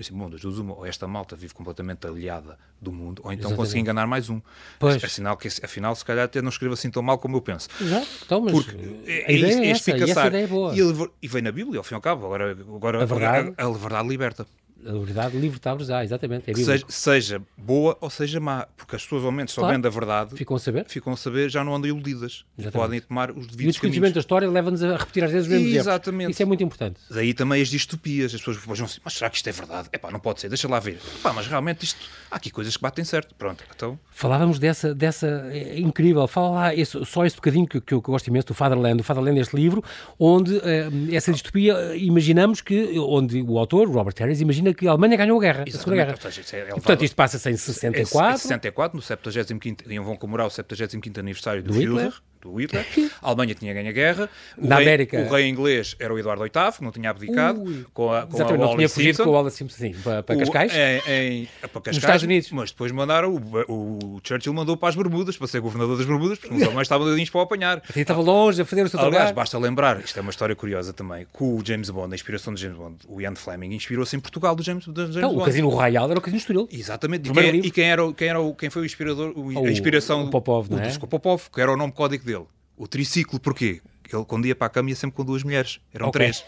Eu disse, bom, das duas, uma, ou esta malta vive completamente aliada do mundo, ou então consegui enganar mais um. Pois. Afinal, que, afinal, se calhar até não escrevo assim tão mal como eu penso. Exato, então, mas Porque a ideia é, é, é essa, e essa ideia é boa. E, ele, e vem na Bíblia, ao fim e ao cabo, agora, agora a verdade, a, a verdade liberta a liberdade libertar-vos, ah, exatamente. É seja, seja, boa ou seja má, porque as pessoas, ao menos, claro. sabendo a verdade, ficam a saber, ficam a saber já não andam iludidas. Podem tomar os devidos E o desconhecimento da história leva-nos a repetir às vezes os mesmos Exatamente. Erros. Isso é muito importante. Daí também as distopias. As pessoas vão assim, mas será que isto é verdade? É pá, não pode ser, deixa lá ver. Pá, mas realmente isto, há aqui coisas que batem certo. Pronto, então... Falávamos dessa, dessa é, incrível, fala lá esse, só esse bocadinho que, que eu gosto imenso do Fatherland. O Fatherland é este livro, onde eh, essa distopia, imaginamos que, onde o autor, Robert Harris, imagina que a Alemanha ganhou a guerra, a Segunda Guerra. Seja, é Portanto, isto passa-se em 64. Em 64, no 75 vão comemorar o 75 aniversário do, do Führer do Hitler. A Alemanha tinha ganho a guerra. O Na rei, América. O rei inglês era o Eduardo VIII, não tinha abdicado. Ui. Com a, com Exatamente, a não tinha fugido com o Wallace Simpson sim, para, para Cascais. O, em, em, para Cascais. Nos Estados Unidos. Mas depois mandaram, o, o, Churchill mandou para as Bermudas, para ser governador das Bermudas, porque os alemães estavam dedinhos para o apanhar. Ele estava longe a fazer o seu Aliás, trabalho. basta lembrar, isto é uma história curiosa também, que o James Bond, a inspiração de James Bond, o Ian Fleming, inspirou-se em Portugal do James, do James não, Bond. O Casino Royal era o Casino Estoril. Exatamente. E quem, e quem, era, quem, era, quem foi o inspirador, o, a inspiração... O Popov, não é? O Popov, que era o nome código dele. O triciclo, porquê? Ele, quando ia para a cama, ia sempre com duas mulheres. Eram okay. três.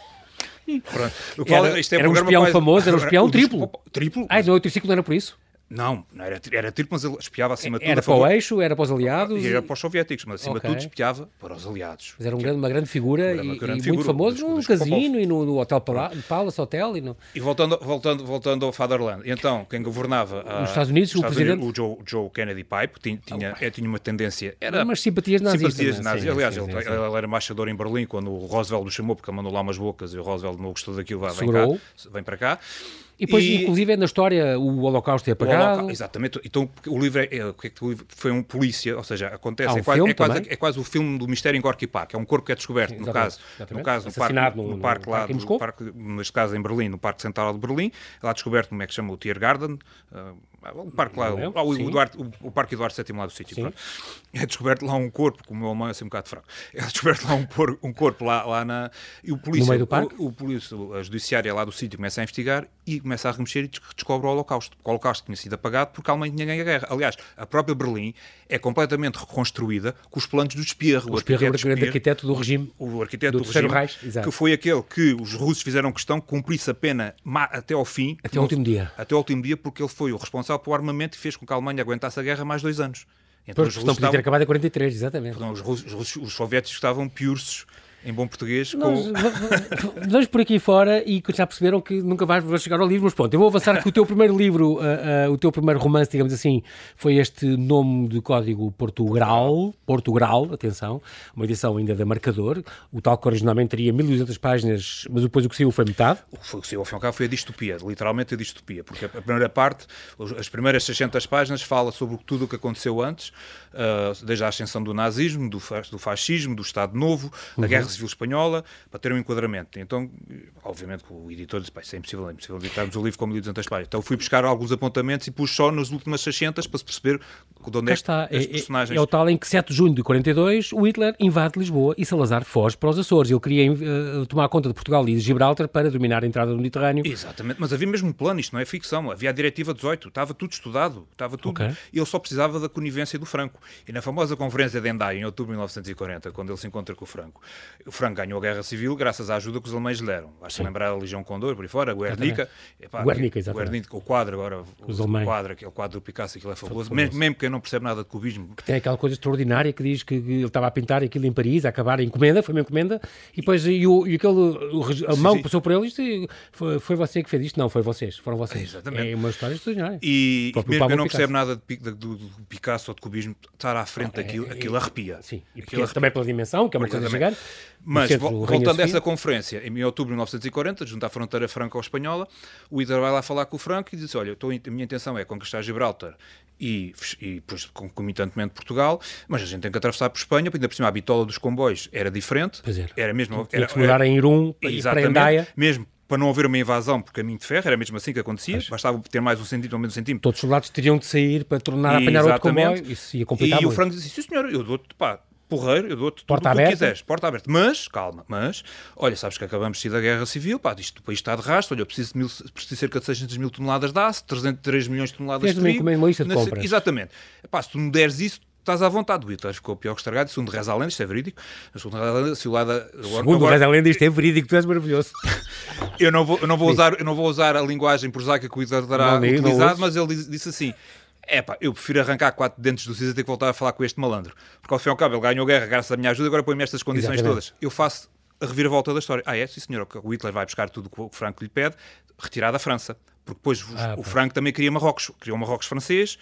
Pronto. Era, isto é era um espião famoso, era um (laughs) espião triplo. Triplo? Ah, não, o triciclo não era por isso? Não, não era, era tipo, mas ele espiava acima de tudo. Era para o eixo, era para os aliados? E era para os soviéticos, mas acima okay. de tudo espiava para os aliados. Mas era um grande, uma grande figura uma grande e, figura, muito famoso no casino e no, no Hotel Palace Hotel. E, no... e voltando, voltando, voltando ao Fatherland, então, quem governava nos Estados Unidos, o, Estados presidente... Unidos, o Joe, Joe, Kennedy Pipe, tinha, tinha, oh. tinha uma tendência... Era umas simpatias nazistas. Simpatias é? nazistas. Aliás, sim, sim, ele, sim, ele, era embaixador em Berlim quando o Roosevelt o chamou, porque mandou lá umas bocas e o Roosevelt não gostou daquilo, vem cá, vem para cá. E depois, e... inclusive, é na história o Holocausto é apagado. Exatamente. Então, o livro é, é, foi um polícia, ou seja, acontece. Um é, quase, é, quase, é, quase, o filme do Mistério em Gorky Park. É um corpo que é descoberto, Sim, no caso, no caso no parque, no, no, parque lá, no, no parque, neste caso em Berlim, no Parque Central de Berlim. É lá descoberto como é que chama o Tiergarten. Uh, o parque lá, o, o, Eduardo, o, o, Parque Eduardo VII lá do sítio. É descoberto lá um corpo, como o meu alemão é assim um bocado fraco, é descoberto lá um, por, um corpo lá, lá na. E o polícia, no meio do parque? O, o polícia, a judiciária lá do sítio começa a investigar e começa a remexer e descobre o Holocausto. O Holocausto tinha sido apagado porque a Alemanha tinha ganho a guerra. Aliás, a própria Berlim é completamente reconstruída com os planos do Speer. O, o Speer, o grande arquiteto do regime. O arquiteto do, do regime, Reich, que foi aquele que os russos fizeram questão que cumprisse a pena até ao fim. Até o último dia. Até o último dia, porque ele foi o responsável pelo armamento e fez com que a Alemanha aguentasse a guerra mais dois anos. Então, pois, os russos podia ter acabado em 43, exatamente. Então, os, russos, os, os soviéticos estavam piursos em bom português. Com... Vamos por aqui fora e já perceberam que nunca vais chegar ao livro, mas pronto, eu vou avançar que o teu primeiro livro, uh, uh, o teu primeiro romance, digamos assim, foi este nome de código Portugal, Portugal, atenção, uma edição ainda da Marcador, o tal que originalmente teria 1200 páginas, mas depois o que saiu foi metade. O que saiu ao fim e ao cabo foi a distopia, literalmente a distopia, porque a primeira parte, as primeiras 600 páginas, fala sobre tudo o que aconteceu antes, uh, desde a ascensão do nazismo, do, do fascismo, do Estado Novo, da uhum. Guerra Civil Espanhola, para ter um enquadramento. Então, obviamente, o editor disse: isso é impossível, é impossível editarmos o livro com 1200 páginas. Então, fui buscar alguns apontamentos e pus só nas últimas 600 para se perceber de onde Cá é está. que é, personagens. É, é, o tal em que 7 de junho de 42 o Hitler invade Lisboa e Salazar foge para os Açores. Ele queria uh, tomar conta de Portugal e de Gibraltar para dominar a entrada do Mediterrâneo. Exatamente, mas havia mesmo um plano, isto não é ficção. Havia a Diretiva 18, estava tudo estudado, estava tudo. Okay. Ele só precisava da conivência do Franco. E na famosa conferência de Endai, em outubro de 1940, quando ele se encontra com o Franco, o Franco ganhou a Guerra Civil graças à ajuda que os alemães lhe deram. Basta lembrar a Legião Condor, por aí fora, Guernica. Epá, Guernica, exatamente. Guernica, o quadro agora, os o, o quadro, aquele quadro do Picasso, aquilo é fabuloso. Mesmo, mesmo quem não percebe nada de cubismo. Que tem aquela coisa extraordinária que diz que ele estava a pintar aquilo em Paris, a acabar a encomenda, foi uma encomenda, e depois e, o, e aquele, o, a mão sim, passou por ele e foi, foi você que fez isto? Não, foi vocês, foram vocês. Exatamente. É uma história extraordinária. E mesmo quem não percebe nada de, de, do, do, Picasso ou de cubismo, estar à frente é, daquilo, é, aquilo arrepia. Sim, e aquilo arrepia. também pela dimensão, que é uma coisa gigante. Mas, voltando a essa conferência, em outubro de 1940, junto à fronteira franco-espanhola, o Hitler vai lá falar com o Franco e diz: Olha, a minha intenção é conquistar Gibraltar e, e depois, concomitantemente, Portugal, mas a gente tem que atravessar por Espanha, ainda por cima a bitola dos comboios era diferente. Pois era. Era mesmo. Era, era, era em Irum e para Endaia. Mesmo para não haver uma invasão por caminho de ferro, era mesmo assim que acontecia, Mas, bastava ter mais um centímetro ou menos um centímetro. Todos os soldados teriam de sair para tornar a apanhar outro comboio, isso ia complicar E muito. o Franco disse, sim senhor, eu dou-te, pá, porreiro, eu dou-te tudo o que quiseres, porta aberta. Mas, calma, mas, olha, sabes que acabamos de sair da guerra civil, pá, isto o país está de rastro, olha, eu preciso de, mil, preciso de cerca de 600 mil toneladas de aço, 303 milhões de toneladas Fez de trigo. uma lista de compras. Exatamente. Pá, se tu me deres isso, estás à vontade. O Hitler ficou pior que estragado. Segundo reza a lenda, isto é verídico. Segundo reza a lenda, se o Lada... Segundo reza a lenda, isto é verídico. Tu és maravilhoso. eu, não vou, eu, não vou usar, eu não vou usar a linguagem prosaica que o Hitler terá não, utilizado, mas ele disse assim é pá, eu prefiro arrancar quatro dentes do cinza e ter que voltar a falar com este malandro. Porque ao fim e ao cabo ele ganhou guerra graças à minha ajuda, agora põe-me estas condições Exatamente. todas. Eu faço a reviravolta da história. Ah, é? Sim, senhor. O Hitler vai buscar tudo o que o Franco lhe pede, retirar da França. Porque depois ah, o Franco também queria Marrocos. Criou Marrocos francês,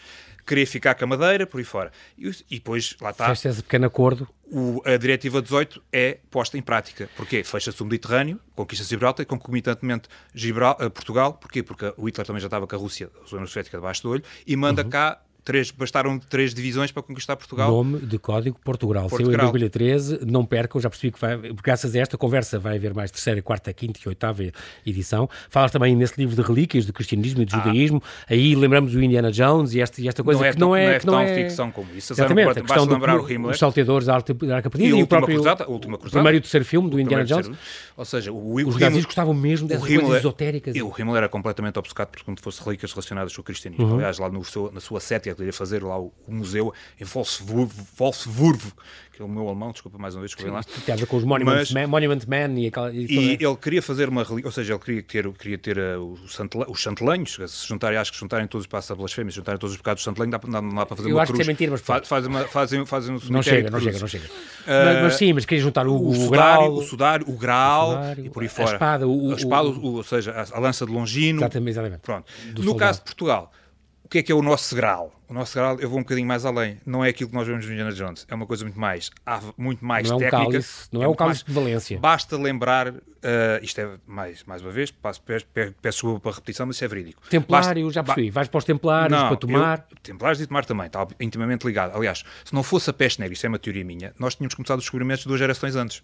queria ficar com a Madeira, por aí fora. E, e depois, lá está. Fecha esse pequeno acordo. O, a Diretiva 18 é posta em prática. Porquê? Fecha-se o Mediterrâneo, conquista Gibraltar e concomitantemente Gibraltar, Portugal. Porquê? Porque o Hitler também já estava com a Rússia, a União Soviética, debaixo do olho, e manda uhum. cá Três, bastaram três divisões para conquistar Portugal. Nome de código Portugal. Portugal. Saiu em 2013, não percam, já percebi que vai, graças a esta conversa vai haver mais terceira, quarta, quinta e oitava edição. Falas também nesse livro de relíquias do cristianismo e do ah. judaísmo, aí lembramos o Indiana Jones e esta, e esta coisa não é que não é, não é que não é ficção como isso. Exatamente, a questão do, lembrar o Himmler. os salteadores da Arca Perdida e, e o próprio cruzada, última cruzada. primeiro e o terceiro filme do Indiana Jones. Ou seja, o, os nazis gostavam mesmo dessas Himmler, coisas esotéricas. E o Himmler era completamente obcecado por quando fosse relíquias relacionadas com o cristianismo. Uhum. Aliás, lá no seu, na sua sétia que fazer lá o o museu em Wolfsburg, que é o meu alemão, desculpa mais uma vez, desculpa lá. Tem a ver com os Monument, Mas, Man, Monument Man e aquela... E, e ele queria fazer uma... Ou seja, ele queria ter, queria ter uh, os chantelanhos, se juntarem, acho que juntarem todos para a blasfémia, se juntarem todos os pecados do chantelanho, dá, dá, dá para fazer Eu uma acho cruz. que é mentira, mas... Fa, faz uma, fazem, fazem um não chega, não chega, não chega. Uh, mas, mas, sim, mas queria juntar o, o, o sudário, grau... O sudário, o grau, sudário, e por aí fora. A espada, o... A espada, o, ou seja, a, a lança de Longino. Exatamente, exatamente. Pronto. no soldado. caso de Portugal, que é que é o nosso grau? O nosso grau, eu vou um bocadinho mais além. Não é aquilo que nós vemos no Indiana Jones. É uma coisa muito mais, muito mais não técnica. É um cálice, não é, é o cálice de Valência. Basta lembrar, uh, isto é mais, mais uma vez, peço, peço, peço para repetição, mas isso é verídico. Templário, basta, já percebi. Vais para os templários não, para tomar. Eu, templários e tomar também, está intimamente ligado. Aliás, se não fosse a peste negra, isto é uma teoria minha, nós tínhamos começado os descobrimentos duas gerações antes.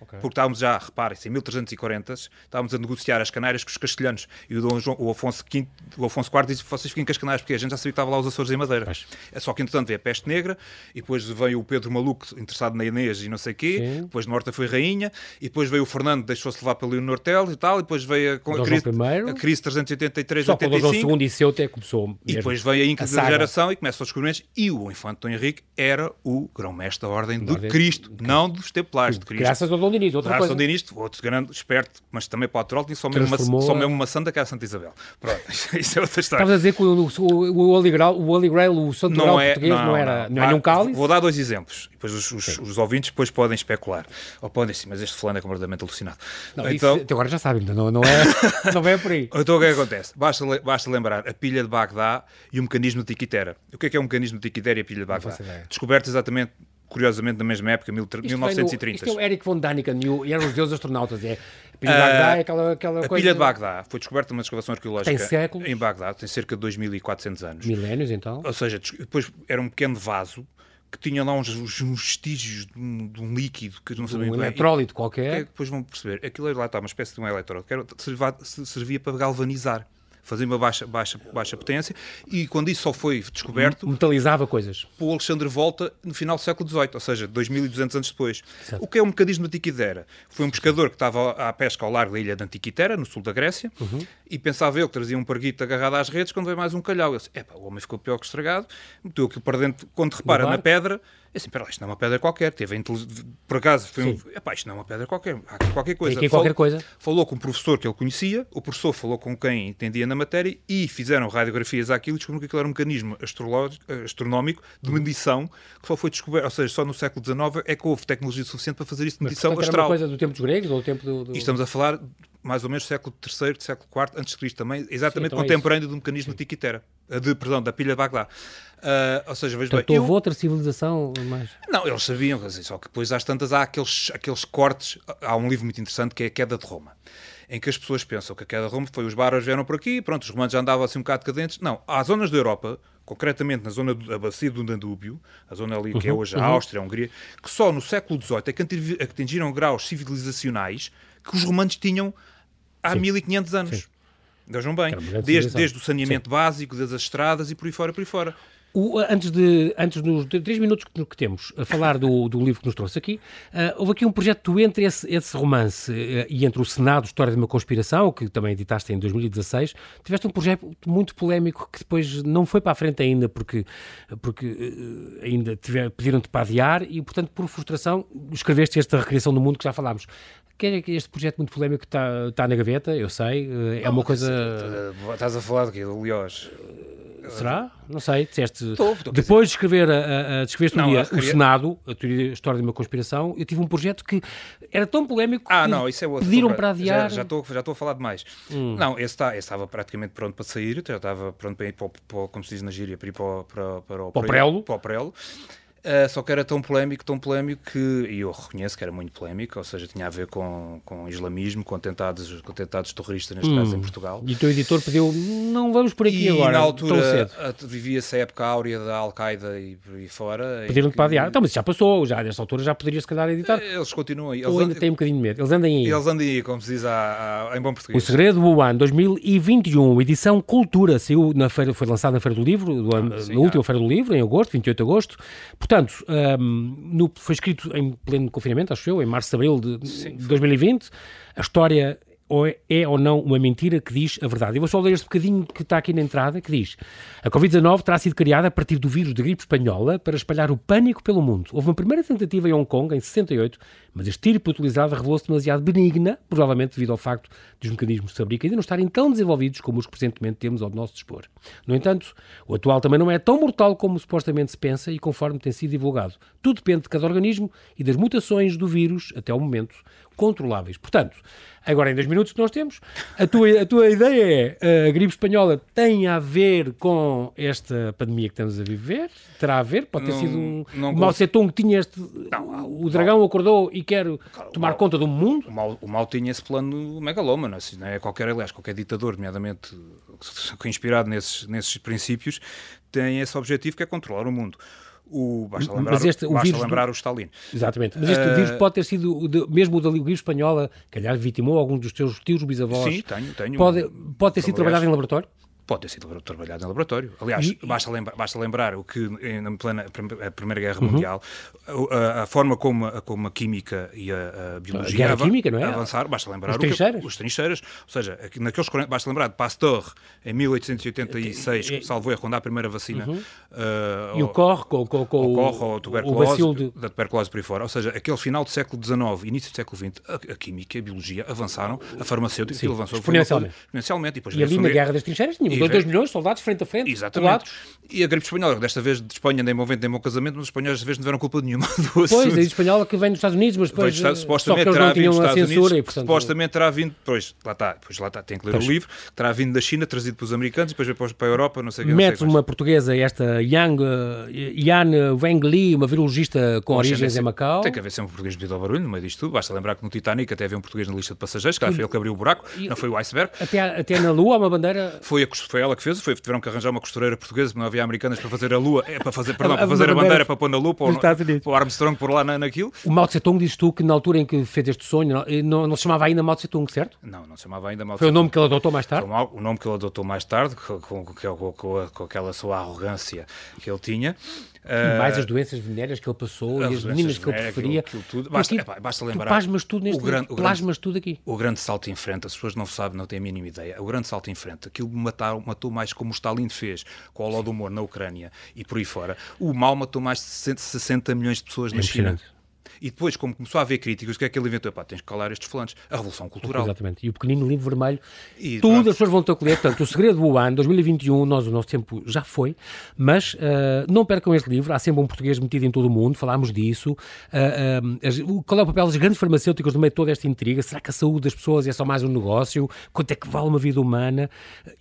Okay. Porque estávamos já, reparem-se, em 1340 estávamos a negociar as Canárias com os castelhanos e o, Dom João, o, Afonso, V, o Afonso IV disse: vocês fiquem com as Canárias, porque a gente já sabia que estava lá os Açores em Madeira. Mas... É só que, entretanto, veio a peste negra e depois veio o Pedro Maluco, interessado na Inês e não sei o quê. Sim. Depois Norte foi rainha e depois veio o Fernando, deixou-se levar pelo Leonor Tel e tal. E depois veio a, a, crise, a crise 383 Só quando o João II e seu até começou. E depois veio a Inca da geração e começa os descobrimentos. E o Infante Dom Henrique era o grão-mestre da Ordem de Cristo, não dos Templários de Cristo. Graças ao londinista, outra Lars coisa. londinista, outro grande, esperto, mas também para o Trolley, só, mesmo uma, só mesmo uma santa que é a Santa Isabel. Pronto, (laughs) isso é outra história. Estavas a dizer que o, o, o, Holy Grail, o Holy Grail, o Santo não Grail é, português não, não era, não, não é nenhum cálice? Vou dar dois exemplos, depois os, os, os, ouvintes depois podem especular. Ou podem sim, mas este fulano é completamente alucinado. Não, então, isso, agora já sabem, não, não, é, (laughs) não é por aí. Então o que é que acontece? Basta, basta lembrar a pilha de Bagdá e o mecanismo de Tiquitera. O que é que é um mecanismo de Tiquitera e a pilha de Bagdá? Descoberto exatamente curiosamente na mesma época, isto 1930. isto é o Eric von Daniken e eram os deuses astronautas. É, a pilha de Bagdá é aquela, aquela a coisa... pilha de Bagdá foi descoberta numa escavação arqueológica tem séculos. em Bagdá, tem cerca de 2.400 anos. Milénios, então. Ou seja, depois era um pequeno vaso que tinha lá uns, uns, vestígios de um, de um, líquido que não sabia um eletrólito qualquer. Que é que depois vão perceber. Aquilo lá está, uma espécie de um eletrólito, que era, servia, servia para galvanizar fazia uma baixa, baixa, baixa potência, e quando isso só foi descoberto... Metalizava coisas. O Alexandre Volta no final do século XVIII, ou seja, 2200 anos depois. Certo. O que é o mecanismo de Antiquitera? Foi um pescador que estava à pesca ao largo da ilha de Antiquitera, no sul da Grécia, uhum. e pensava eu que trazia um parguito agarrado às redes quando veio mais um calhau. Eu disse, o homem ficou pior que estragado, meteu aquilo para dentro, quando repara na pedra, é assim, pera lá, isto não é uma pedra qualquer. Teve por acaso, foi um, epá, isto não é uma pedra qualquer. Há aqui qualquer coisa. Aqui qualquer falou, coisa. Falou com um professor que ele conhecia, o professor falou com quem entendia na matéria e fizeram radiografias àquilo e descobriram que aquilo era um mecanismo astronómico de uhum. medição que só foi descoberto, ou seja, só no século XIX é que houve tecnologia suficiente para fazer isso de medição Mas, portanto, astral. Era uma coisa do tempo dos gregos ou do tempo do. do... E estamos a falar mais ou menos século III, século IV, antes de Cristo também, exatamente Sim, então contemporâneo é do mecanismo Sim. de Tiquitera, de, perdão, da pilha de Bagdá. Uh, ou seja, vejo Portanto, bem, houve eu... outra civilização mais... Não, eles sabiam, só que depois às tantas há aqueles, aqueles cortes, há um livro muito interessante que é a Queda de Roma, em que as pessoas pensam que a Queda de Roma foi os bárbaros vieram por aqui, pronto, os romanos já andavam assim um bocado decadentes. Não, há zonas da Europa, concretamente na zona da bacia do Danúbio, a zona ali que é uhum, hoje a uhum. Áustria, a Hungria, que só no século XVIII é que atingiram graus civilizacionais que os romanos tinham há Sim. 1500 anos. Sim. Vejam bem, desde, desde o saneamento Sim. básico, das estradas e por aí fora, por aí fora. O, antes, de, antes dos três minutos que, que, temos a falar do, do livro que nos trouxe aqui, uh, houve aqui um projeto entre esse, esse romance uh, e entre o Senado, História de uma Conspiração, que também editaste em 2016, tiveste um projeto muito polémico que depois não foi para a frente ainda, porque, porque uh, ainda pediram-te para adiar e, portanto, por frustração, escreveste esta Recriação do Mundo que já falámos. Que é este projeto muito polémico que está, está na gaveta, eu sei, é uma coisa... Estás a falar de quê? Do Liós? Será? Não sei, disseste. Estou, estou Depois de escrever, a, a, a escreveste um dia o Senado, a teoria, a história de uma conspiração, eu tive um projeto que era tão polémico ah, que não, isso é outro, pediram para adiar. Já, já, estou, já estou a falar demais. Hum. Não, esse, está, esse estava praticamente pronto para sair, já estava pronto para ir para, para como se diz na gíria, para ir para, para, para, para o prelo. Para o prelo. Uh, só que era tão polémico, tão polémico que, e eu reconheço que era muito polémico, ou seja, tinha a ver com, com islamismo, com atentados, com atentados terroristas, neste hum. caso em Portugal. E o teu editor pediu, não vamos por aqui e agora, na altura vivia-se a época áurea da Al-Qaeda e por aí fora. Pediram-te para adiar. Então, mas já passou, já nesta altura já poderia se calhar editar. Eles continuam aí. Ou ainda têm um bocadinho de medo, eles andem aí. Eles andem aí, como se diz a, a, em bom português. O Segredo do Ano 2021, edição Cultura, saiu na feira, foi lançado na Feira do Livro, do, ah, na última Feira do Livro, em agosto, 28 de agosto. Portanto, um, no, foi escrito em pleno confinamento, acho eu, em março, abril de, Sim, de 2020. A história ou é, é, ou não uma mentira que diz a verdade. Eu vou só ler este bocadinho que está aqui na entrada, que diz a Covid-19 terá sido criada a partir do vírus da gripe espanhola para espalhar o pânico pelo mundo. Houve uma primeira tentativa em Hong Kong, em 68, mas a estirpe utilizada revelou-se demasiado benigna, provavelmente devido ao facto de os mecanismos de fabrico ainda não estarem tão desenvolvidos como os que presentemente temos ao nosso dispor. No entanto, o atual também não é tão mortal como supostamente se pensa e conforme tem sido divulgado. Tudo depende de cada organismo e das mutações do vírus, até ao momento, controláveis. Portanto, agora em dois minutos que nós temos, a tua, a tua ideia é a gripe espanhola tem a ver com esta pandemia que estamos a viver? Terá a ver? Pode ter não, sido um, não um Mao Tse Tung que tinha este... Não, o dragão mal, acordou e quer claro, tomar mal, conta do mundo? O mal, o tinha esse plano megalómano, assim, não é? Qualquer, aliás, qualquer ditador, nomeadamente (laughs) inspirado nesses, nesses princípios, tem esse objetivo que é controlar o mundo. O, basta lembrar, este, o, basta lembrar do... o Stalin. Exatamente. Mas este uh... vírus pode ter sido, de, mesmo o da gripe espanhola, que aliás vitimou alguns dos teus tios bisavós. Sim, tenho. tenho pode, pode ter sido trabalhado em laboratório? Pode ter sido trabalhado em laboratório. Aliás, e, basta, lembrar, basta lembrar o que, na plena a Primeira Guerra uhum. Mundial, a, a, forma como a, como a química e a, a biologia a química, não é? avançaram, basta lembrar os trincheiras. Que, os trincheiras, ou seja, naqueles, basta lembrar de Pasteur, em 1886, que salvou a quando a primeira vacina. Uhum. Uh, e o corre com, com, com o, corre, tuberculose, o de... da tuberculose por aí fora. Ou seja, aquele final do século XIX, início do século XX, a, a química e a biologia avançaram, a farmacêutica Sim, avançou exponencialmente. exponencialmente. E, depois e ali na Guerra das Trincheiras tinha 2 milhões de soldados frente a frente. Exatamente. E a gripe espanhola, desta vez de Espanha, nem bom vento, nem bom casamento, mas os espanhóis desta vez não tiveram culpa nenhuma (laughs) do Pois, a gripe espanhola que vem dos Estados Unidos, mas depois. Estar, supostamente terá vindo dos Estados Unidos, e, portanto, supostamente terá vindo, pois lá está, pois lá está, tem que ler pois. o livro, terá vindo da China, trazido pelos americanos, depois veio para a Europa, não sei o que. Metes uma portuguesa, esta Yang, Yan Weng Li, uma virologista com origens em Macau. Tem que haver sempre um português devido ao barulho no meio disto tudo. Basta lembrar que no Titanic até havia um português na lista de passageiros, que foi ele que abriu o buraco, e, não foi o iceberg. Até, até na Lua, uma bandeira. Foi, a, foi ela que fez, foi, tiveram que arranjar uma costureira portuguesa, porque não havia americanas para fazer a Lua, é, para fazer, perdão, (laughs) para fazer a bandeira para pôr na Lua, para, o, para o Armstrong por lá na, naquilo. O Mao Tse Tung disse tu que na altura em que fez este sonho, não, não, não se chamava ainda Mao Tse Tung, certo? Não, não se chamava ainda Mao Tse Tung. Foi o nome que ele adotou mais tarde? Foi o nome que ele adotou mais tarde, com, com, com, com aquela sua arrogância que ele tinha. E mais as doenças venéreas que ele passou e as meninas que ele preferia. Aquilo, aquilo tudo. Basta, epá, basta lembrar. Plasmas tudo neste o grande, o plasmas tudo aqui. O grande salto em frente, as pessoas não sabem, não têm a mínima ideia. O grande salto em frente, aquilo matou, matou mais como o Stalin fez com o Holodomor na Ucrânia e por aí fora. O mal matou mais de 60 milhões de pessoas é na China. E depois, como começou a haver críticas, o que é que ele inventou? Pá, tens que calar estes falantes. A Revolução Cultural. Exatamente. E o pequenino livro vermelho. E, tudo pronto. as pessoas vão ter colher. Portanto, o segredo do ano, 2021, nós, o nosso tempo já foi, mas uh, não percam este livro. Há sempre um português metido em todo o mundo, falámos disso. Uh, uh, qual é o papel das grandes farmacêuticas no meio de toda esta intriga? Será que a saúde das pessoas é só mais um negócio? Quanto é que vale uma vida humana?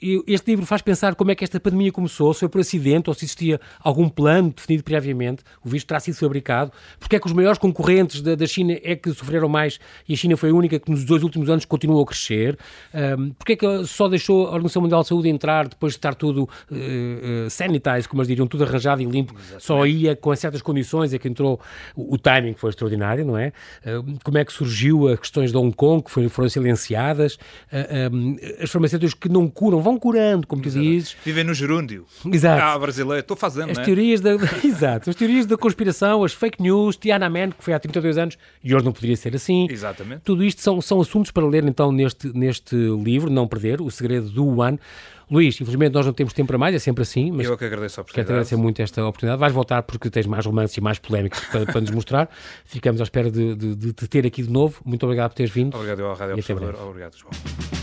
E este livro faz pensar como é que esta pandemia começou, se foi por acidente ou se existia algum plano definido previamente. O vírus terá sido fabricado. Porque é que os maiores concorrentes da, da, China é que sofreram mais e a China foi a única que nos dois últimos anos continuou a crescer? Um, porque é que só deixou a Organização Mundial de Saúde entrar depois de estar tudo uh, uh, sanitized, como eles diriam, tudo arranjado e limpo? Exatamente. Só ia com certas condições é que entrou o, o timing foi extraordinário, não é? Uh, como é que surgiu as questões de Hong Kong que foi, foram silenciadas? Um, as farmacêuticas que não curam, vão curando, como tu dizes. Vivem no gerúndio. Exato. Ah, brasileiro, estou fazendo, as é? teorias da, (laughs) Exato. As teorias da conspiração, as fake news, Tiananmen, que foi há 32 anos e hoje não poderia ser assim. Exatamente. Tudo isto são, são assuntos para ler então neste, neste livro, Não Perder, O Segredo do One. Luís, infelizmente nós não temos tempo para mais, é sempre assim. Mas Eu é que agradeço a oportunidade. Quero agradecer muito esta oportunidade. Vais voltar porque tens mais romances e mais polémicas para, para nos mostrar. (laughs) Ficamos à espera de, de, de, te ter aqui de novo. Muito obrigado por teres vindo. Obrigado ao Rádio Observador. Obrigado, João.